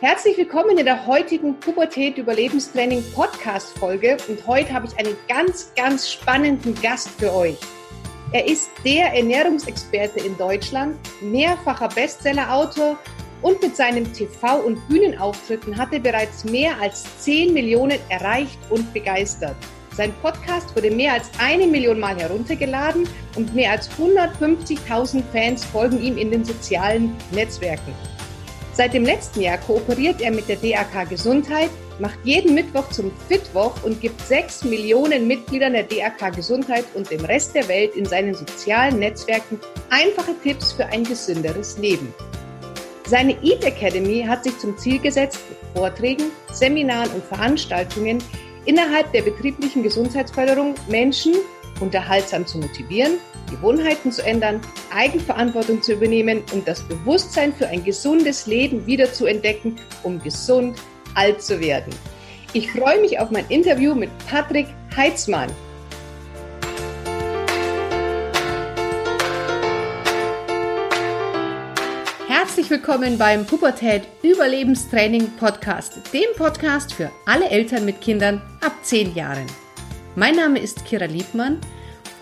Herzlich willkommen in der heutigen Pubertät Überlebenstraining Podcast Folge und heute habe ich einen ganz, ganz spannenden Gast für euch. Er ist der Ernährungsexperte in Deutschland, mehrfacher Bestsellerautor und mit seinen TV- und Bühnenauftritten hat er bereits mehr als 10 Millionen erreicht und begeistert. Sein Podcast wurde mehr als eine Million Mal heruntergeladen und mehr als 150.000 Fans folgen ihm in den sozialen Netzwerken. Seit dem letzten Jahr kooperiert er mit der DAK Gesundheit, macht jeden Mittwoch zum Fitwoch und gibt sechs Millionen Mitgliedern der DAK Gesundheit und dem Rest der Welt in seinen sozialen Netzwerken einfache Tipps für ein gesünderes Leben. Seine Eat Academy hat sich zum Ziel gesetzt, mit Vorträgen, Seminaren und Veranstaltungen innerhalb der betrieblichen Gesundheitsförderung Menschen unterhaltsam zu motivieren, Gewohnheiten zu ändern, Eigenverantwortung zu übernehmen und das Bewusstsein für ein gesundes Leben wieder zu entdecken, um gesund alt zu werden. Ich freue mich auf mein Interview mit Patrick Heitzmann. Herzlich willkommen beim Pubertät Überlebenstraining Podcast, dem Podcast für alle Eltern mit Kindern ab 10 Jahren. Mein Name ist Kira Liebmann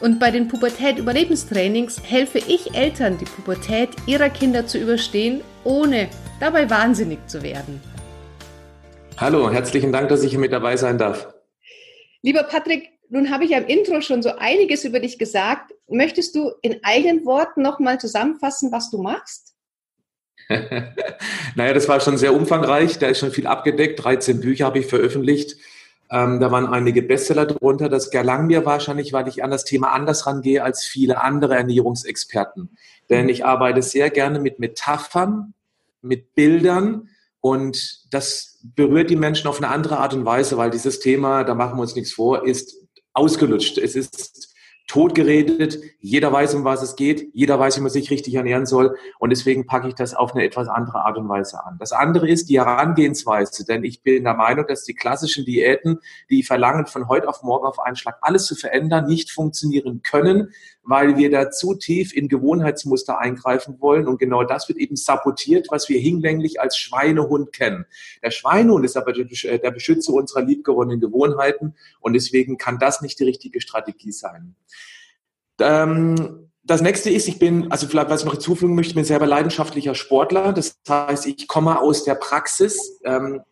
und bei den Pubertät-Überlebenstrainings helfe ich Eltern, die Pubertät ihrer Kinder zu überstehen, ohne dabei wahnsinnig zu werden. Hallo, herzlichen Dank, dass ich hier mit dabei sein darf. Lieber Patrick, nun habe ich ja im Intro schon so einiges über dich gesagt. Möchtest du in eigenen Worten nochmal zusammenfassen, was du machst? naja, das war schon sehr umfangreich. Da ist schon viel abgedeckt. 13 Bücher habe ich veröffentlicht. Ähm, da waren einige Bestseller drunter. Das gelang mir wahrscheinlich, weil ich an das Thema anders rangehe als viele andere Ernährungsexperten. Denn mhm. ich arbeite sehr gerne mit Metaphern, mit Bildern und das berührt die Menschen auf eine andere Art und Weise, weil dieses Thema, da machen wir uns nichts vor, ist ausgelutscht. Es ist totgeredet. Jeder weiß, um was es geht. Jeder weiß, wie man sich richtig ernähren soll. Und deswegen packe ich das auf eine etwas andere Art und Weise an. Das andere ist die Herangehensweise. Denn ich bin der Meinung, dass die klassischen Diäten, die verlangen, von heute auf morgen auf einen Schlag alles zu verändern, nicht funktionieren können, weil wir da zu tief in Gewohnheitsmuster eingreifen wollen. Und genau das wird eben sabotiert, was wir hinlänglich als Schweinehund kennen. Der Schweinehund ist aber der Beschützer unserer liebgewonnenen Gewohnheiten. Und deswegen kann das nicht die richtige Strategie sein. Ähm, das nächste ist, ich bin, also vielleicht, was ich noch hinzufügen möchte, ich bin selber leidenschaftlicher Sportler. Das heißt, ich komme aus der Praxis. Ähm,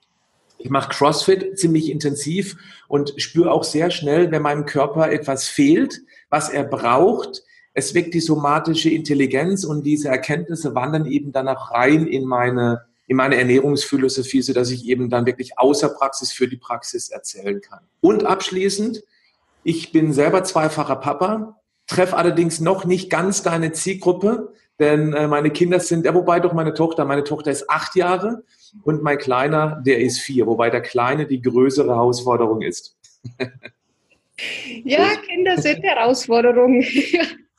ich mache CrossFit ziemlich intensiv und spüre auch sehr schnell, wenn meinem Körper etwas fehlt, was er braucht. Es weckt die somatische Intelligenz und diese Erkenntnisse wandern eben danach rein in meine, in meine Ernährungsphilosophie, so dass ich eben dann wirklich außer Praxis für die Praxis erzählen kann. Und abschließend, ich bin selber zweifacher Papa, treffe allerdings noch nicht ganz deine Zielgruppe, denn äh, meine Kinder sind, ja, wobei doch meine Tochter, meine Tochter ist acht Jahre und mein Kleiner, der ist vier, wobei der Kleine die größere Herausforderung ist. ja, Kinder sind Herausforderungen.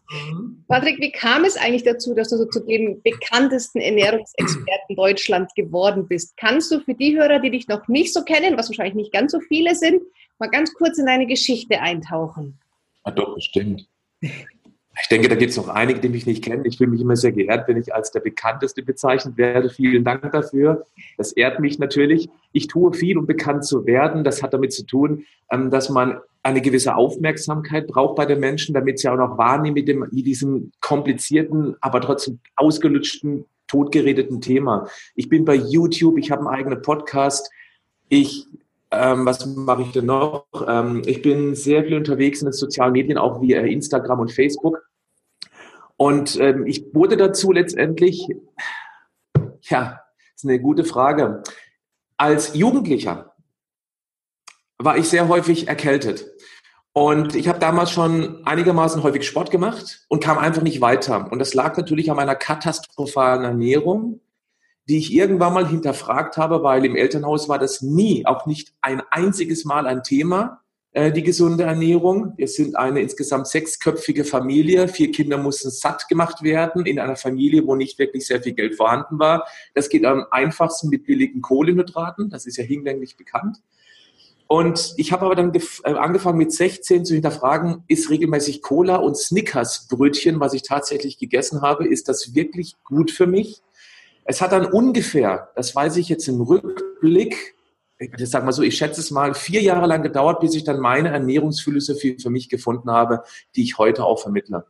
Mhm. Patrick, wie kam es eigentlich dazu, dass du so zu dem bekanntesten Ernährungsexperten Deutschland geworden bist? Kannst du für die Hörer, die dich noch nicht so kennen, was wahrscheinlich nicht ganz so viele sind, mal ganz kurz in deine Geschichte eintauchen? Ja, doch, bestimmt. Ich denke, da gibt es noch einige, die mich nicht kennen. Ich fühle mich immer sehr geehrt, wenn ich als der bekannteste bezeichnet werde. Vielen Dank dafür. Das ehrt mich natürlich. Ich tue viel, um bekannt zu werden. Das hat damit zu tun, ähm, dass man eine gewisse Aufmerksamkeit braucht bei den Menschen, damit sie auch noch wahrnehmen mit, dem, mit diesem komplizierten, aber trotzdem ausgelutschten, totgeredeten Thema. Ich bin bei YouTube, ich habe einen eigenen Podcast. Ich ähm, was mache ich denn noch? Ähm, ich bin sehr viel unterwegs in den sozialen Medien, auch via Instagram und Facebook. Und ähm, ich wurde dazu letztendlich, ja, ist eine gute Frage. Als Jugendlicher war ich sehr häufig erkältet. Und ich habe damals schon einigermaßen häufig Sport gemacht und kam einfach nicht weiter. Und das lag natürlich an meiner katastrophalen Ernährung die ich irgendwann mal hinterfragt habe, weil im Elternhaus war das nie, auch nicht ein einziges Mal ein Thema, die gesunde Ernährung. Wir sind eine insgesamt sechsköpfige Familie. Vier Kinder mussten satt gemacht werden in einer Familie, wo nicht wirklich sehr viel Geld vorhanden war. Das geht am einfachsten mit billigen Kohlenhydraten. Das ist ja hinlänglich bekannt. Und ich habe aber dann äh, angefangen mit 16 zu hinterfragen, ist regelmäßig Cola und Snickers Brötchen, was ich tatsächlich gegessen habe, ist das wirklich gut für mich? Es hat dann ungefähr, das weiß ich jetzt im Rückblick, ich sag mal so, ich schätze es mal, vier Jahre lang gedauert, bis ich dann meine Ernährungsphilosophie für mich gefunden habe, die ich heute auch vermittle.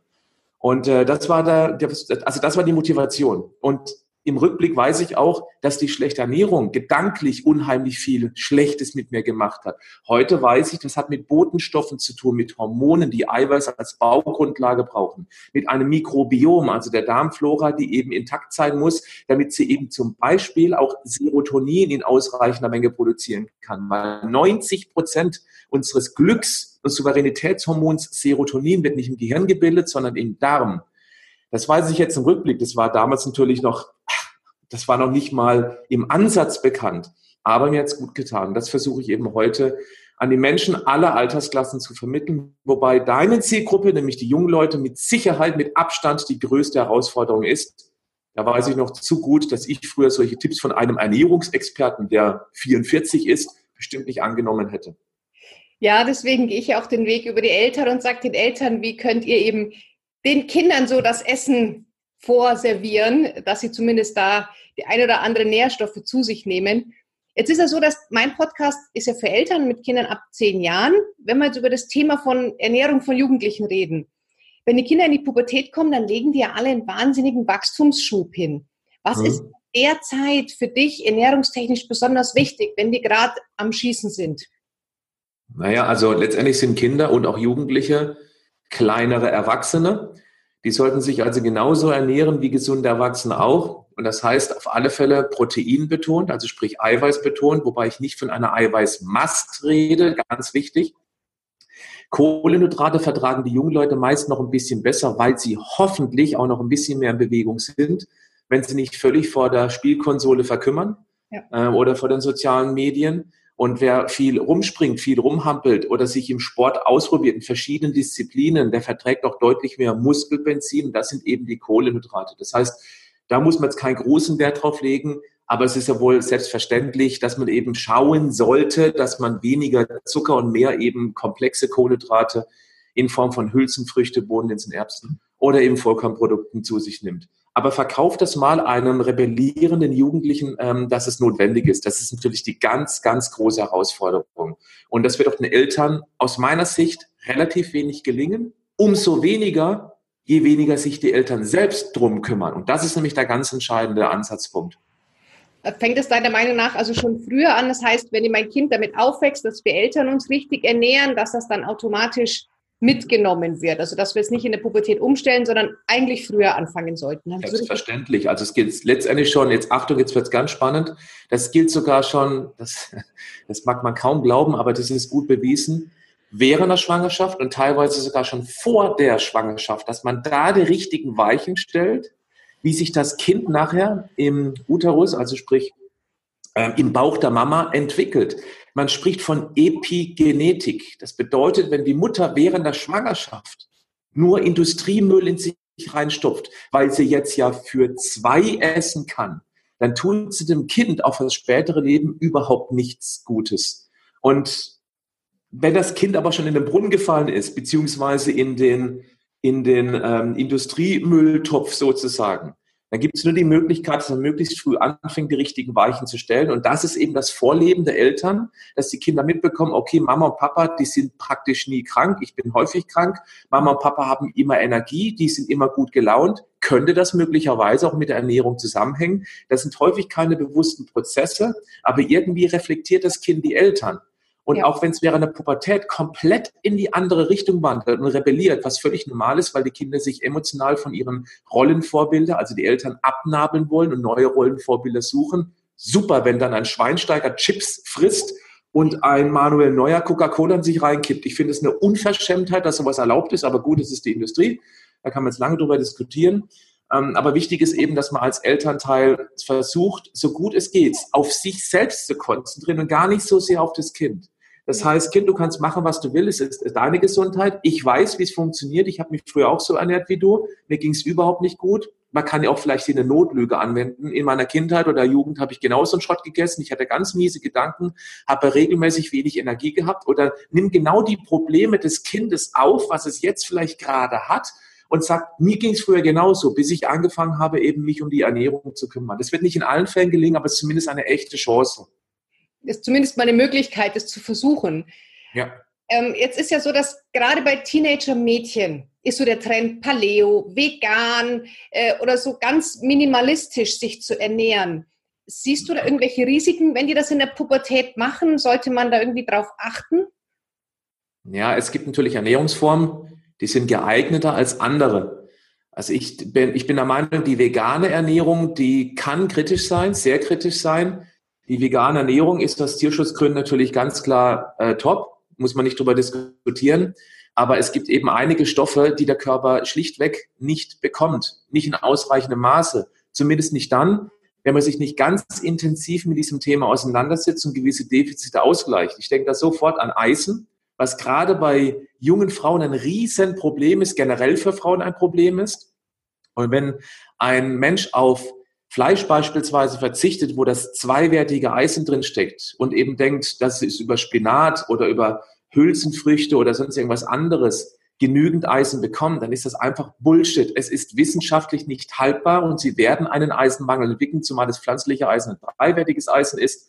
Und äh, das war da, also das war die Motivation. Und im Rückblick weiß ich auch, dass die schlechte Ernährung gedanklich unheimlich viel Schlechtes mit mir gemacht hat. Heute weiß ich, das hat mit Botenstoffen zu tun, mit Hormonen, die Eiweiß als Baugrundlage brauchen, mit einem Mikrobiom, also der Darmflora, die eben intakt sein muss, damit sie eben zum Beispiel auch Serotonin in ausreichender Menge produzieren kann. Weil 90 Prozent unseres Glücks und Souveränitätshormons Serotonin wird nicht im Gehirn gebildet, sondern im Darm. Das weiß ich jetzt im Rückblick. Das war damals natürlich noch das war noch nicht mal im Ansatz bekannt. Aber mir hat es gut getan. Das versuche ich eben heute an die Menschen aller Altersklassen zu vermitteln, wobei deine Zielgruppe, nämlich die jungen Leute, mit Sicherheit, mit Abstand die größte Herausforderung ist. Da weiß ich noch zu gut, dass ich früher solche Tipps von einem Ernährungsexperten, der 44 ist, bestimmt nicht angenommen hätte. Ja, deswegen gehe ich auch den Weg über die Eltern und sage den Eltern, wie könnt ihr eben den Kindern so das Essen vorservieren, dass sie zumindest da die ein oder andere Nährstoffe zu sich nehmen. Jetzt ist es so, dass mein Podcast ist ja für Eltern mit Kindern ab zehn Jahren. Wenn wir jetzt über das Thema von Ernährung von Jugendlichen reden, wenn die Kinder in die Pubertät kommen, dann legen die ja alle einen wahnsinnigen Wachstumsschub hin. Was mhm. ist derzeit für dich ernährungstechnisch besonders wichtig, wenn die gerade am Schießen sind? Naja, also letztendlich sind Kinder und auch Jugendliche kleinere Erwachsene. Die sollten sich also genauso ernähren wie gesunde Erwachsene auch. Und das heißt auf alle Fälle Protein betont, also sprich Eiweiß betont, wobei ich nicht von einer Eiweißmast rede, ganz wichtig. Kohlenhydrate vertragen die jungen Leute meist noch ein bisschen besser, weil sie hoffentlich auch noch ein bisschen mehr in Bewegung sind, wenn sie nicht völlig vor der Spielkonsole verkümmern ja. äh, oder vor den sozialen Medien. Und wer viel rumspringt, viel rumhampelt oder sich im Sport ausprobiert in verschiedenen Disziplinen, der verträgt auch deutlich mehr Muskelbenzin. Das sind eben die Kohlenhydrate. Das heißt, da muss man jetzt keinen großen Wert drauf legen, aber es ist ja wohl selbstverständlich, dass man eben schauen sollte, dass man weniger Zucker und mehr eben komplexe Kohlenhydrate in Form von Hülsenfrüchte, Bohnenlinsen, Erbsen oder eben Vollkornprodukten zu sich nimmt aber verkauft das mal einem rebellierenden Jugendlichen, ähm, dass es notwendig ist. Das ist natürlich die ganz, ganz große Herausforderung. Und das wird auch den Eltern aus meiner Sicht relativ wenig gelingen. Umso weniger, je weniger sich die Eltern selbst drum kümmern. Und das ist nämlich der ganz entscheidende Ansatzpunkt. Fängt es deiner Meinung nach also schon früher an? Das heißt, wenn mein Kind damit aufwächst, dass wir Eltern uns richtig ernähren, dass das dann automatisch mitgenommen wird. Also dass wir es nicht in der Pubertät umstellen, sondern eigentlich früher anfangen sollten. Selbstverständlich. Also es gilt letztendlich schon, jetzt Achtung, jetzt wird es ganz spannend, das gilt sogar schon, das, das mag man kaum glauben, aber das ist gut bewiesen, während der Schwangerschaft und teilweise sogar schon vor der Schwangerschaft, dass man da die richtigen Weichen stellt, wie sich das Kind nachher im Uterus, also sprich äh, im Bauch der Mama entwickelt. Man spricht von Epigenetik. Das bedeutet, wenn die Mutter während der Schwangerschaft nur Industriemüll in sich reinstopft, weil sie jetzt ja für zwei essen kann, dann tut sie dem Kind auf das spätere Leben überhaupt nichts Gutes. Und wenn das Kind aber schon in den Brunnen gefallen ist, beziehungsweise in den, in den ähm, Industriemülltopf sozusagen, dann gibt es nur die Möglichkeit, dass man möglichst früh anfängt, die richtigen Weichen zu stellen. Und das ist eben das Vorleben der Eltern, dass die Kinder mitbekommen, okay, Mama und Papa, die sind praktisch nie krank, ich bin häufig krank, Mama und Papa haben immer Energie, die sind immer gut gelaunt. Könnte das möglicherweise auch mit der Ernährung zusammenhängen? Das sind häufig keine bewussten Prozesse, aber irgendwie reflektiert das Kind die Eltern. Und ja. auch wenn es während der Pubertät komplett in die andere Richtung wandert und rebelliert, was völlig normal ist, weil die Kinder sich emotional von ihren Rollenvorbilder, also die Eltern abnabeln wollen und neue Rollenvorbilder suchen. Super, wenn dann ein Schweinsteiger Chips frisst und ein Manuel Neuer Coca-Cola in sich reinkippt. Ich finde es eine Unverschämtheit, dass sowas erlaubt ist, aber gut, es ist die Industrie. Da kann man jetzt lange drüber diskutieren. Ähm, aber wichtig ist eben, dass man als Elternteil versucht, so gut es geht, auf sich selbst zu konzentrieren und gar nicht so sehr auf das Kind. Das heißt, Kind, du kannst machen, was du willst. Es ist deine Gesundheit. Ich weiß, wie es funktioniert. Ich habe mich früher auch so ernährt wie du. Mir ging es überhaupt nicht gut. Man kann ja auch vielleicht hier eine Notlüge anwenden. In meiner Kindheit oder Jugend habe ich genauso einen Schrott gegessen. Ich hatte ganz miese Gedanken, habe regelmäßig wenig Energie gehabt. Oder nimm genau die Probleme des Kindes auf, was es jetzt vielleicht gerade hat und sagt, mir ging es früher genauso, bis ich angefangen habe, eben mich um die Ernährung zu kümmern. Das wird nicht in allen Fällen gelingen, aber es ist zumindest eine echte Chance. Ist zumindest mal eine Möglichkeit, das zu versuchen. Ja. Ähm, jetzt ist ja so, dass gerade bei Teenager-Mädchen ist so der Trend Paleo, vegan äh, oder so ganz minimalistisch sich zu ernähren. Siehst du da irgendwelche Risiken, wenn die das in der Pubertät machen? Sollte man da irgendwie drauf achten? Ja, es gibt natürlich Ernährungsformen, die sind geeigneter als andere. Also ich bin, ich bin der Meinung, die vegane Ernährung, die kann kritisch sein, sehr kritisch sein. Die vegane Ernährung ist aus Tierschutzgründen natürlich ganz klar äh, top, muss man nicht drüber diskutieren. Aber es gibt eben einige Stoffe, die der Körper schlichtweg nicht bekommt, nicht in ausreichendem Maße. Zumindest nicht dann, wenn man sich nicht ganz intensiv mit diesem Thema auseinandersetzt und gewisse Defizite ausgleicht. Ich denke da sofort an Eisen, was gerade bei jungen Frauen ein Riesenproblem ist, generell für Frauen ein Problem ist. Und wenn ein Mensch auf Fleisch beispielsweise verzichtet, wo das zweiwertige Eisen drin steckt und eben denkt, das ist über Spinat oder über Hülsenfrüchte oder sonst irgendwas anderes genügend Eisen bekommen, dann ist das einfach Bullshit. Es ist wissenschaftlich nicht haltbar und sie werden einen Eisenmangel entwickeln, zumal das pflanzliche Eisen ein dreiwertiges Eisen ist.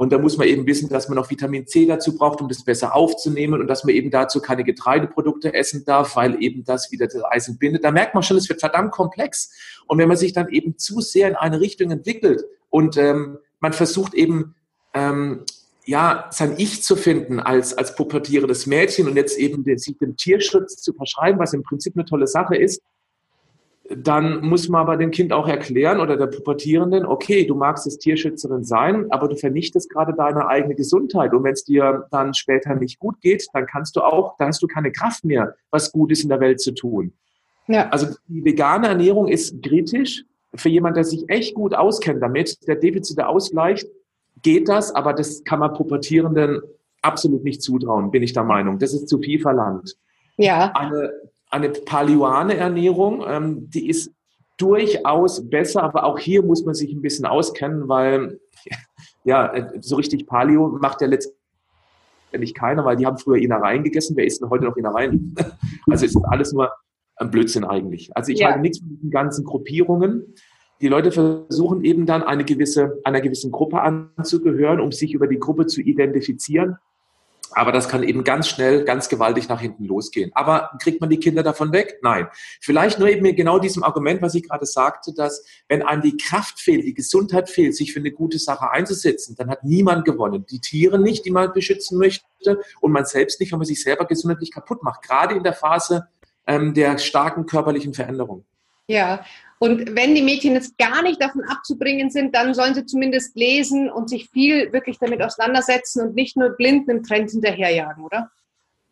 Und da muss man eben wissen, dass man noch Vitamin C dazu braucht, um das besser aufzunehmen und dass man eben dazu keine Getreideprodukte essen darf, weil eben das wieder das Eisen bindet. Da merkt man schon, es wird verdammt komplex. Und wenn man sich dann eben zu sehr in eine Richtung entwickelt und ähm, man versucht eben ähm, ja, sein Ich zu finden als, als pubertierendes Mädchen und jetzt eben den, sich dem Tierschutz zu verschreiben, was im Prinzip eine tolle Sache ist, dann muss man aber dem Kind auch erklären oder der Pubertierenden, okay, du magst es Tierschützerin sein, aber du vernichtest gerade deine eigene Gesundheit. Und wenn es dir dann später nicht gut geht, dann kannst du auch, dann hast du keine Kraft mehr, was Gutes in der Welt zu tun. Ja. Also die vegane Ernährung ist kritisch. Für jemand, der sich echt gut auskennt damit, der Defizite ausgleicht, geht das, aber das kann man Pubertierenden absolut nicht zutrauen, bin ich der Meinung. Das ist zu viel verlangt. Ja. Eine eine paleoane Ernährung, ähm, die ist durchaus besser, aber auch hier muss man sich ein bisschen auskennen, weil ja, so richtig Paleo macht ja letztendlich keiner, weil die haben früher Innereien gegessen. Wer isst denn heute noch Innereien? Also ist alles nur ein Blödsinn eigentlich. Also ich ja. halte nichts von diesen ganzen Gruppierungen. Die Leute versuchen eben dann eine gewisse, einer gewissen Gruppe anzugehören, um sich über die Gruppe zu identifizieren. Aber das kann eben ganz schnell, ganz gewaltig nach hinten losgehen. Aber kriegt man die Kinder davon weg? Nein. Vielleicht nur eben genau diesem Argument, was ich gerade sagte, dass wenn einem die Kraft fehlt, die Gesundheit fehlt, sich für eine gute Sache einzusetzen, dann hat niemand gewonnen. Die Tiere nicht, die man beschützen möchte und man selbst nicht, wenn man sich selber gesundheitlich kaputt macht. Gerade in der Phase ähm, der starken körperlichen Veränderung. Ja, und wenn die Mädchen jetzt gar nicht davon abzubringen sind, dann sollen sie zumindest lesen und sich viel wirklich damit auseinandersetzen und nicht nur blind einem Trend hinterherjagen, oder?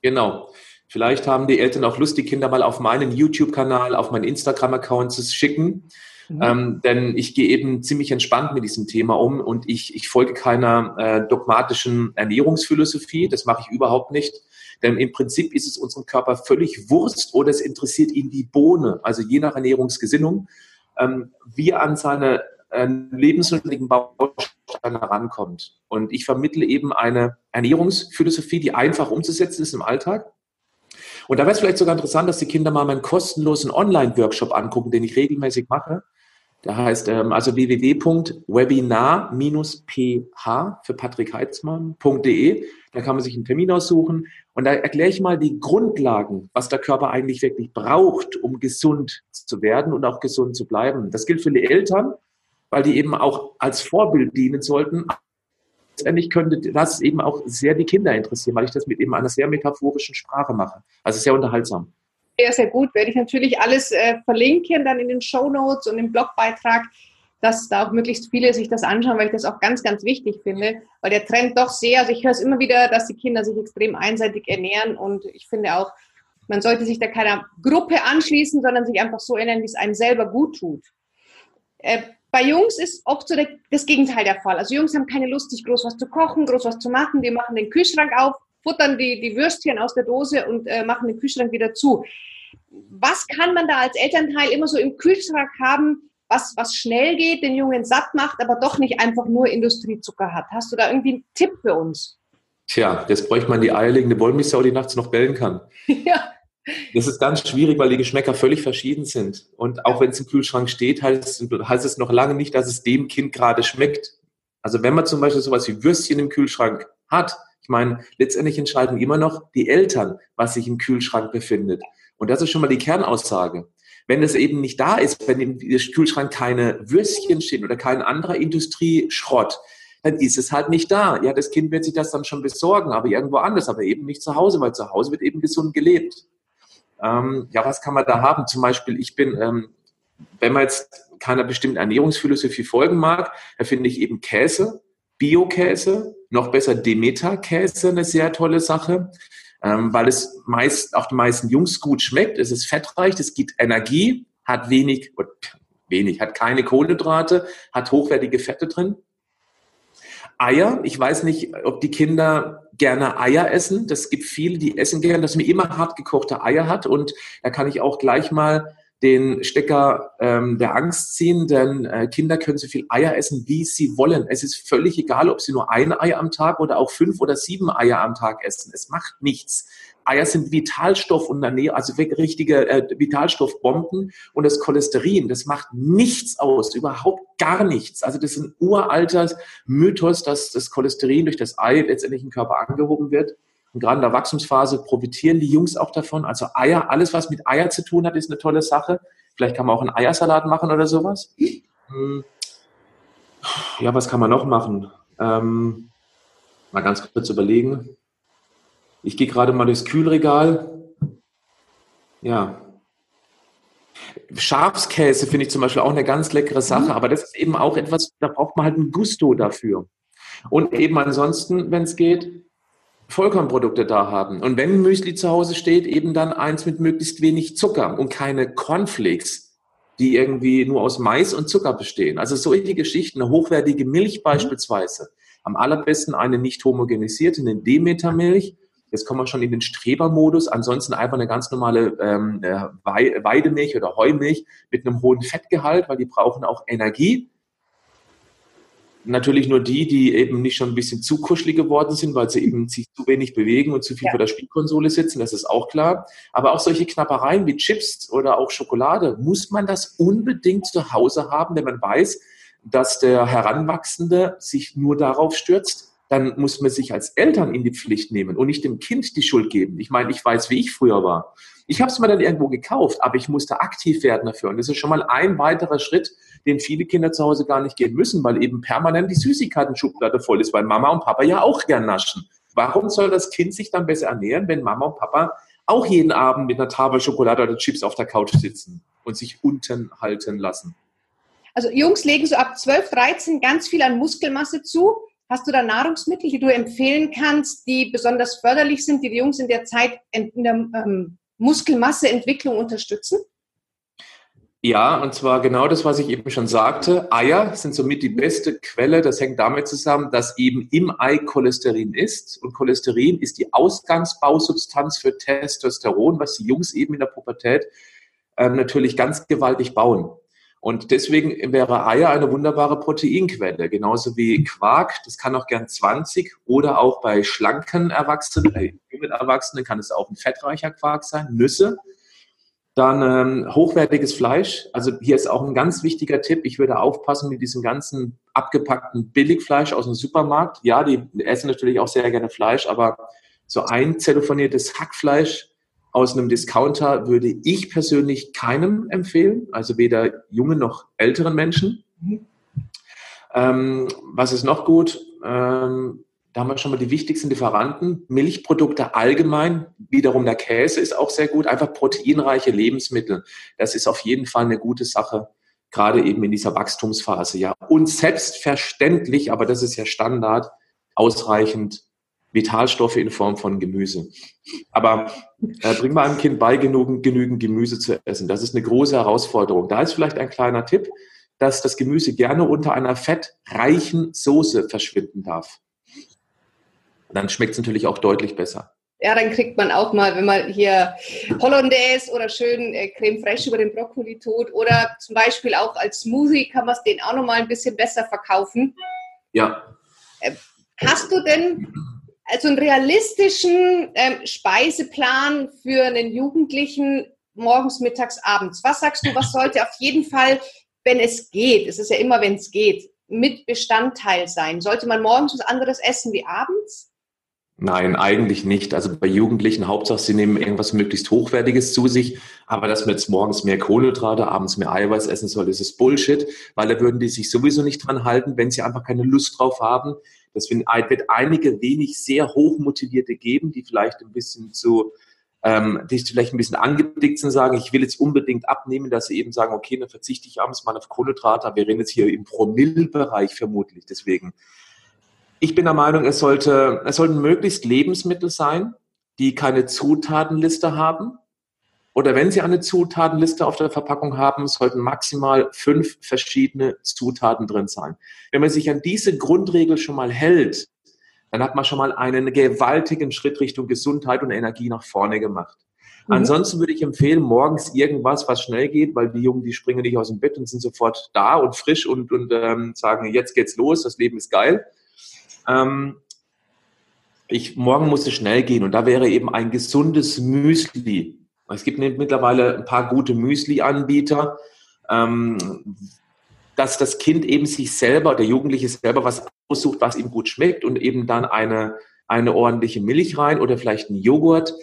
Genau. Vielleicht haben die Eltern auch Lust, die Kinder mal auf meinen YouTube-Kanal, auf meinen Instagram-Account zu schicken. Mhm. Ähm, denn ich gehe eben ziemlich entspannt mit diesem Thema um und ich, ich folge keiner äh, dogmatischen Ernährungsphilosophie. Das mache ich überhaupt nicht. Denn im Prinzip ist es unserem Körper völlig Wurst oder es interessiert ihn die Bohne, also je nach Ernährungsgesinnung, ähm, wie er an seine äh, lebensnotwendigen Bausteine herankommt. Und ich vermittle eben eine Ernährungsphilosophie, die einfach umzusetzen ist im Alltag. Und da wäre es vielleicht sogar interessant, dass die Kinder mal meinen kostenlosen Online-Workshop angucken, den ich regelmäßig mache. Der heißt ähm, also www.webinar-ph für Patrick Heitzmann.de. Da kann man sich einen Termin aussuchen und da erkläre ich mal die Grundlagen, was der Körper eigentlich wirklich braucht, um gesund zu werden und auch gesund zu bleiben. Das gilt für die Eltern, weil die eben auch als Vorbild dienen sollten. Letztendlich könnte das eben auch sehr die Kinder interessieren, weil ich das mit eben einer sehr metaphorischen Sprache mache. Also sehr unterhaltsam sehr, sehr gut. Werde ich natürlich alles äh, verlinken, dann in den Show Notes und im Blogbeitrag, dass da auch möglichst viele sich das anschauen, weil ich das auch ganz, ganz wichtig finde, weil der Trend doch sehr, also ich höre es immer wieder, dass die Kinder sich extrem einseitig ernähren und ich finde auch, man sollte sich da keiner Gruppe anschließen, sondern sich einfach so ernähren, wie es einem selber gut tut. Äh, bei Jungs ist oft so der, das Gegenteil der Fall. Also Jungs haben keine Lust, sich groß was zu kochen, groß was zu machen. Die machen den Kühlschrank auf, futtern die, die Würstchen aus der Dose und äh, machen den Kühlschrank wieder zu. Was kann man da als Elternteil immer so im Kühlschrank haben, was, was schnell geht, den Jungen satt macht, aber doch nicht einfach nur Industriezucker hat? Hast du da irgendwie einen Tipp für uns? Tja, jetzt bräuchte man die eierlegende Wollmilchsau, die nachts noch bellen kann. ja. Das ist ganz schwierig, weil die Geschmäcker völlig verschieden sind. Und auch wenn es im Kühlschrank steht, heißt, heißt es noch lange nicht, dass es dem Kind gerade schmeckt. Also wenn man zum Beispiel sowas wie Würstchen im Kühlschrank hat, ich meine, letztendlich entscheiden immer noch die Eltern, was sich im Kühlschrank befindet. Und das ist schon mal die Kernaussage. Wenn es eben nicht da ist, wenn im Kühlschrank keine Würstchen stehen oder kein anderer Industrieschrott, dann ist es halt nicht da. Ja, das Kind wird sich das dann schon besorgen, aber irgendwo anders, aber eben nicht zu Hause, weil zu Hause wird eben gesund gelebt. Ähm, ja, was kann man da haben? Zum Beispiel, ich bin, ähm, wenn man jetzt keiner bestimmten Ernährungsphilosophie folgen mag, da finde ich eben Käse, Bio-Käse, noch besser Demeter-Käse, eine sehr tolle Sache, ähm, weil es meist auch den meisten Jungs gut schmeckt. Es ist fettreich, es gibt Energie, hat wenig, wenig, hat keine Kohlenhydrate, hat hochwertige Fette drin. Eier. Ich weiß nicht, ob die Kinder gerne Eier essen. Das gibt viele, die essen gerne, dass man immer hart gekochte Eier hat. Und da kann ich auch gleich mal den Stecker ähm, der Angst ziehen, denn äh, Kinder können so viel Eier essen, wie sie wollen. Es ist völlig egal, ob sie nur ein Ei am Tag oder auch fünf oder sieben Eier am Tag essen. Es macht nichts. Eier sind Vitalstoff und Ernährung, also richtige äh, Vitalstoffbomben und das Cholesterin, das macht nichts aus, überhaupt gar nichts. Also das ist ein uralter Mythos, dass das Cholesterin durch das Ei letztendlich im Körper angehoben wird. Und gerade in der Wachstumsphase profitieren die Jungs auch davon. Also Eier, alles was mit Eier zu tun hat, ist eine tolle Sache. Vielleicht kann man auch einen Eiersalat machen oder sowas. Hm. Ja, was kann man noch machen? Ähm, mal ganz kurz überlegen. Ich gehe gerade mal durchs Kühlregal. Ja. Schafskäse finde ich zum Beispiel auch eine ganz leckere Sache, mhm. aber das ist eben auch etwas, da braucht man halt ein Gusto dafür. Und eben ansonsten, wenn es geht, Vollkornprodukte da haben. Und wenn Müsli zu Hause steht, eben dann eins mit möglichst wenig Zucker und keine Cornflakes, die irgendwie nur aus Mais und Zucker bestehen. Also solche Geschichten, eine hochwertige Milch mhm. beispielsweise. Am allerbesten eine nicht homogenisierte, eine Demetermilch. Jetzt kommen wir schon in den Strebermodus. Ansonsten einfach eine ganz normale ähm, äh, Weidemilch oder Heumilch mit einem hohen Fettgehalt, weil die brauchen auch Energie natürlich nur die, die eben nicht schon ein bisschen zu kuschelig geworden sind, weil sie eben sich zu wenig bewegen und zu viel ja. vor der Spielkonsole sitzen, das ist auch klar. Aber auch solche Knappereien wie Chips oder auch Schokolade, muss man das unbedingt zu Hause haben, wenn man weiß, dass der Heranwachsende sich nur darauf stürzt? Dann muss man sich als Eltern in die Pflicht nehmen und nicht dem Kind die Schuld geben. Ich meine, ich weiß, wie ich früher war. Ich habe es mir dann irgendwo gekauft, aber ich musste aktiv werden dafür. Und das ist schon mal ein weiterer Schritt, den viele Kinder zu Hause gar nicht gehen müssen, weil eben permanent die Süßigkeiten-Schublade voll ist, weil Mama und Papa ja auch gern naschen. Warum soll das Kind sich dann besser ernähren, wenn Mama und Papa auch jeden Abend mit einer Tafel Schokolade oder Chips auf der Couch sitzen und sich unten halten lassen? Also Jungs legen so ab 12, 13 ganz viel an Muskelmasse zu. Hast du da Nahrungsmittel, die du empfehlen kannst, die besonders förderlich sind, die die Jungs in der Zeit in der ähm, Muskelmasseentwicklung unterstützen? Ja, und zwar genau das, was ich eben schon sagte. Eier sind somit die beste Quelle. Das hängt damit zusammen, dass eben im Ei Cholesterin ist. Und Cholesterin ist die Ausgangsbausubstanz für Testosteron, was die Jungs eben in der Pubertät äh, natürlich ganz gewaltig bauen. Und deswegen wäre Eier eine wunderbare Proteinquelle, genauso wie Quark. Das kann auch gern 20 oder auch bei schlanken Erwachsenen, bei jungen Erwachsenen kann es auch ein fettreicher Quark sein. Nüsse dann ähm, hochwertiges Fleisch. Also hier ist auch ein ganz wichtiger Tipp. Ich würde aufpassen mit diesem ganzen abgepackten Billigfleisch aus dem Supermarkt. Ja, die essen natürlich auch sehr gerne Fleisch, aber so ein zellofoniertes Hackfleisch aus einem Discounter würde ich persönlich keinem empfehlen. Also weder jungen noch älteren Menschen. Mhm. Ähm, was ist noch gut? Ähm, da haben wir schon mal die wichtigsten Lieferanten. Milchprodukte allgemein, wiederum der Käse ist auch sehr gut. Einfach proteinreiche Lebensmittel. Das ist auf jeden Fall eine gute Sache, gerade eben in dieser Wachstumsphase. Ja. Und selbstverständlich, aber das ist ja Standard, ausreichend Vitalstoffe in Form von Gemüse. Aber äh, bring mal einem Kind bei, genügend, genügend Gemüse zu essen. Das ist eine große Herausforderung. Da ist vielleicht ein kleiner Tipp, dass das Gemüse gerne unter einer fettreichen Soße verschwinden darf dann schmeckt es natürlich auch deutlich besser. Ja, dann kriegt man auch mal, wenn man hier Hollandaise oder schön äh, Creme Fraiche über den Brokkoli tut oder zum Beispiel auch als Smoothie kann man es den auch noch mal ein bisschen besser verkaufen. Ja. Äh, hast du denn also einen realistischen ähm, Speiseplan für einen Jugendlichen morgens, mittags, abends. Was sagst du, was sollte auf jeden Fall, wenn es geht, es ist ja immer, wenn es geht, mit Bestandteil sein? Sollte man morgens was anderes essen wie abends? Nein, eigentlich nicht. Also bei Jugendlichen, Hauptsache, sie nehmen irgendwas möglichst Hochwertiges zu sich. Aber dass man jetzt morgens mehr Kohlenhydrate, abends mehr Eiweiß essen soll, das ist Bullshit, weil da würden die sich sowieso nicht dran halten, wenn sie einfach keine Lust drauf haben. Das wird einige wenig sehr hochmotivierte geben, die vielleicht ein bisschen zu, ähm, die vielleicht ein bisschen angedickt sind, sagen, ich will jetzt unbedingt abnehmen, dass sie eben sagen, okay, dann verzichte ich abends mal auf Kohlenhydrate, aber wir reden jetzt hier im Promillbereich vermutlich. Deswegen ich bin der Meinung, es sollte, es sollten möglichst Lebensmittel sein, die keine Zutatenliste haben. Oder wenn sie eine Zutatenliste auf der Verpackung haben, sollten maximal fünf verschiedene Zutaten drin sein. Wenn man sich an diese Grundregel schon mal hält, dann hat man schon mal einen gewaltigen Schritt Richtung Gesundheit und Energie nach vorne gemacht. Mhm. Ansonsten würde ich empfehlen, morgens irgendwas, was schnell geht, weil die Jungen, die springen nicht aus dem Bett und sind sofort da und frisch und, und ähm, sagen, jetzt geht's los, das Leben ist geil ähm, ich, morgen muss es schnell gehen und da wäre eben ein gesundes Müsli. Es gibt mittlerweile ein paar gute Müsli-Anbieter, ähm, dass das Kind eben sich selber, der Jugendliche selber was aussucht, was ihm gut schmeckt und eben dann eine, eine ordentliche Milch rein oder vielleicht einen Joghurt.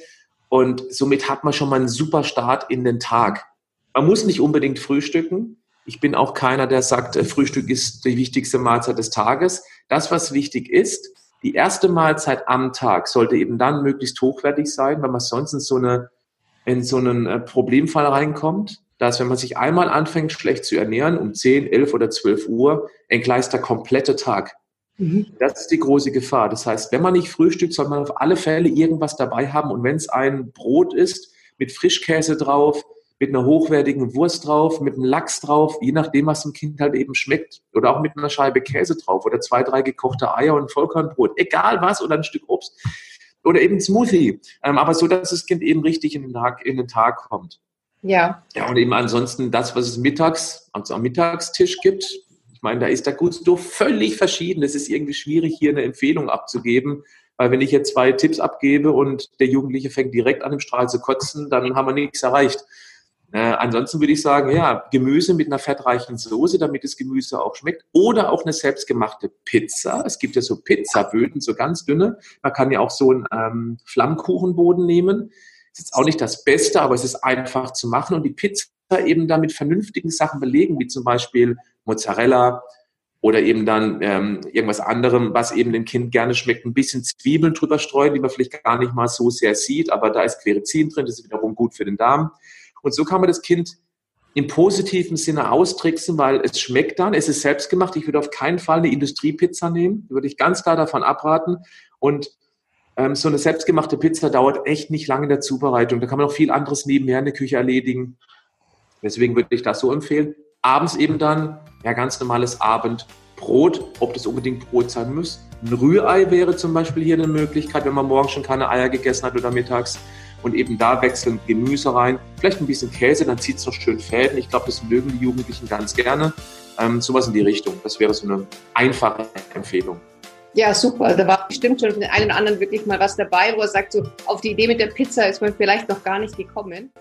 Und somit hat man schon mal einen super Start in den Tag. Man muss nicht unbedingt frühstücken. Ich bin auch keiner, der sagt, äh, Frühstück ist die wichtigste Mahlzeit des Tages. Das, was wichtig ist, die erste Mahlzeit am Tag sollte eben dann möglichst hochwertig sein, weil man sonst in so, eine, in so einen äh, Problemfall reinkommt, dass wenn man sich einmal anfängt, schlecht zu ernähren, um 10, 11 oder 12 Uhr, entgleist der komplette Tag. Mhm. Das ist die große Gefahr. Das heißt, wenn man nicht frühstückt, soll man auf alle Fälle irgendwas dabei haben. Und wenn es ein Brot ist mit Frischkäse drauf, mit einer hochwertigen Wurst drauf, mit einem Lachs drauf, je nachdem, was dem Kind halt eben schmeckt. Oder auch mit einer Scheibe Käse drauf oder zwei, drei gekochte Eier und Vollkornbrot. Egal was oder ein Stück Obst. Oder eben Smoothie. Ähm, aber so, dass das Kind eben richtig in den Tag, in den Tag kommt. Ja. Ja, und eben ansonsten das, was es mittags, also am Mittagstisch gibt. Ich meine, da ist der Gusto völlig verschieden. Es ist irgendwie schwierig, hier eine Empfehlung abzugeben. Weil wenn ich jetzt zwei Tipps abgebe und der Jugendliche fängt direkt an, im Strahl zu kotzen, dann haben wir nichts erreicht. Äh, ansonsten würde ich sagen, ja, Gemüse mit einer fettreichen Soße, damit das Gemüse auch schmeckt. Oder auch eine selbstgemachte Pizza. Es gibt ja so Pizzaböden, so ganz dünne. Man kann ja auch so einen ähm, Flammkuchenboden nehmen. Ist jetzt auch nicht das Beste, aber es ist einfach zu machen. Und die Pizza eben dann mit vernünftigen Sachen belegen, wie zum Beispiel Mozzarella oder eben dann ähm, irgendwas anderem, was eben dem Kind gerne schmeckt. Ein bisschen Zwiebeln drüber streuen, die man vielleicht gar nicht mal so sehr sieht, aber da ist Querizin drin, das ist wiederum gut für den Darm. Und so kann man das Kind im positiven Sinne austricksen, weil es schmeckt dann, es ist selbst gemacht. Ich würde auf keinen Fall eine Industriepizza nehmen, würde ich ganz klar davon abraten. Und ähm, so eine selbstgemachte Pizza dauert echt nicht lange in der Zubereitung. Da kann man auch viel anderes nebenher in der Küche erledigen. Deswegen würde ich das so empfehlen. Abends eben dann, ja, ganz normales Abendbrot, ob das unbedingt Brot sein muss. Ein Rührei wäre zum Beispiel hier eine Möglichkeit, wenn man morgen schon keine Eier gegessen hat oder mittags und eben da wechseln Gemüse rein, vielleicht ein bisschen Käse, dann zieht es noch schön Fäden. Ich glaube, das mögen die Jugendlichen ganz gerne. Ähm, sowas in die Richtung. Das wäre so eine einfache Empfehlung. Ja, super. Da war bestimmt schon für den einen oder anderen wirklich mal was dabei, wo er sagt, so auf die Idee mit der Pizza ist man vielleicht noch gar nicht gekommen.